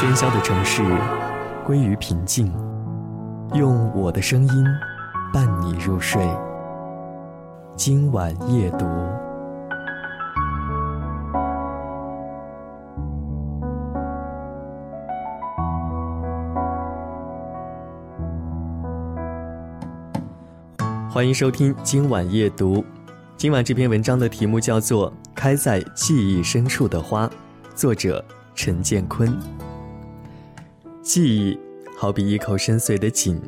喧嚣的城市归于平静，用我的声音伴你入睡。今晚夜读，欢迎收听今晚夜读。今晚这篇文章的题目叫做《开在记忆深处的花》，作者陈建坤。记忆好比一口深邃的井，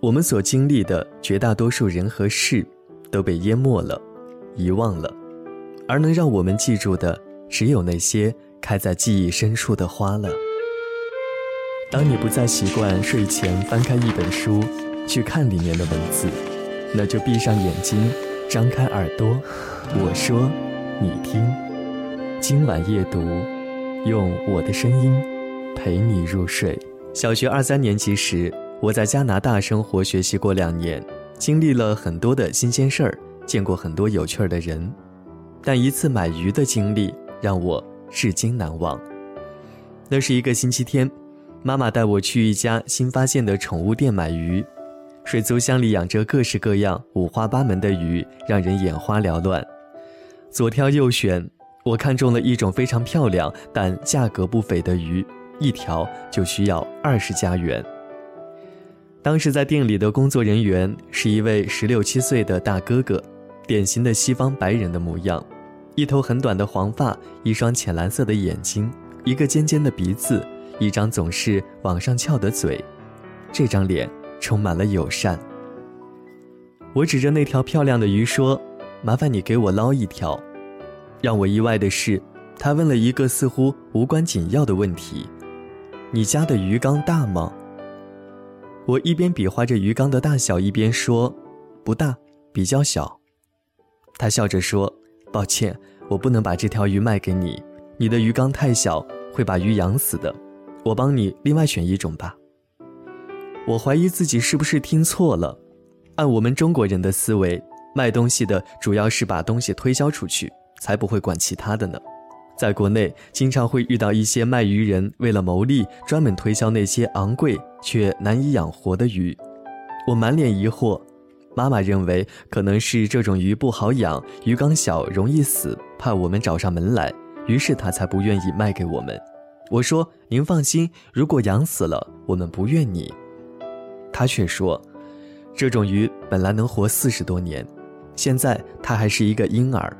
我们所经历的绝大多数人和事，都被淹没了、遗忘了，而能让我们记住的，只有那些开在记忆深处的花了。当你不再习惯睡前翻开一本书，去看里面的文字，那就闭上眼睛，张开耳朵，我说，你听，今晚夜读，用我的声音陪你入睡。小学二三年级时，我在加拿大生活学习过两年，经历了很多的新鲜事儿，见过很多有趣儿的人，但一次买鱼的经历让我至今难忘。那是一个星期天，妈妈带我去一家新发现的宠物店买鱼，水族箱里养着各式各样、五花八门的鱼，让人眼花缭乱。左挑右选，我看中了一种非常漂亮但价格不菲的鱼。一条就需要二十加元。当时在店里的工作人员是一位十六七岁的大哥哥，典型的西方白人的模样，一头很短的黄发，一双浅蓝色的眼睛，一个尖尖的鼻子，一张总是往上翘的嘴，这张脸充满了友善。我指着那条漂亮的鱼说：“麻烦你给我捞一条。”让我意外的是，他问了一个似乎无关紧要的问题。你家的鱼缸大吗？我一边比划着鱼缸的大小，一边说：“不大，比较小。”他笑着说：“抱歉，我不能把这条鱼卖给你，你的鱼缸太小，会把鱼养死的。我帮你另外选一种吧。”我怀疑自己是不是听错了。按我们中国人的思维，卖东西的主要是把东西推销出去，才不会管其他的呢。在国内，经常会遇到一些卖鱼人为了牟利，专门推销那些昂贵却难以养活的鱼。我满脸疑惑，妈妈认为可能是这种鱼不好养，鱼缸小容易死，怕我们找上门来，于是她才不愿意卖给我们。我说：“您放心，如果养死了，我们不怨你。”她却说：“这种鱼本来能活四十多年，现在它还是一个婴儿。”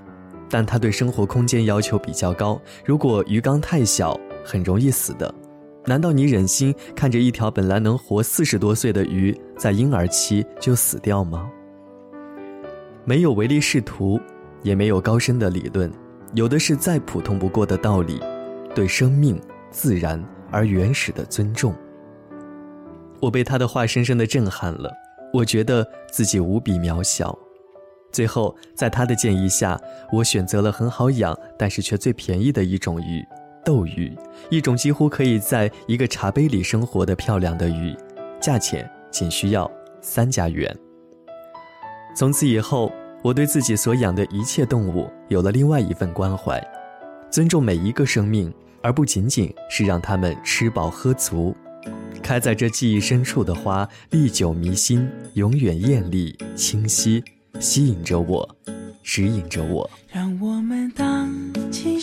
但它对生活空间要求比较高，如果鱼缸太小，很容易死的。难道你忍心看着一条本来能活四十多岁的鱼在婴儿期就死掉吗？没有唯利是图，也没有高深的理论，有的是再普通不过的道理：对生命、自然而原始的尊重。我被他的话深深的震撼了，我觉得自己无比渺小。最后，在他的建议下，我选择了很好养，但是却最便宜的一种鱼——斗鱼，一种几乎可以在一个茶杯里生活的漂亮的鱼，价钱仅需要三加元。从此以后，我对自己所养的一切动物有了另外一份关怀，尊重每一个生命，而不仅仅是让它们吃饱喝足。开在这记忆深处的花，历久弥新，永远艳丽清晰。吸引着我，指引着我。让我们荡起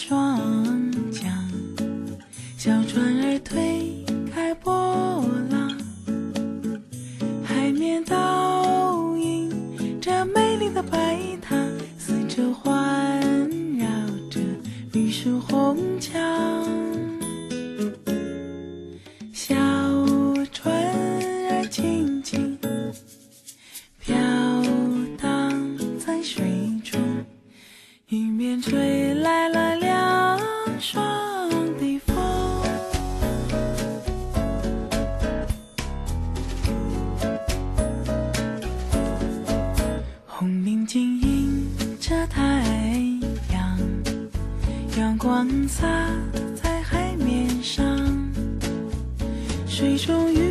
阳光洒在海面上，水中鱼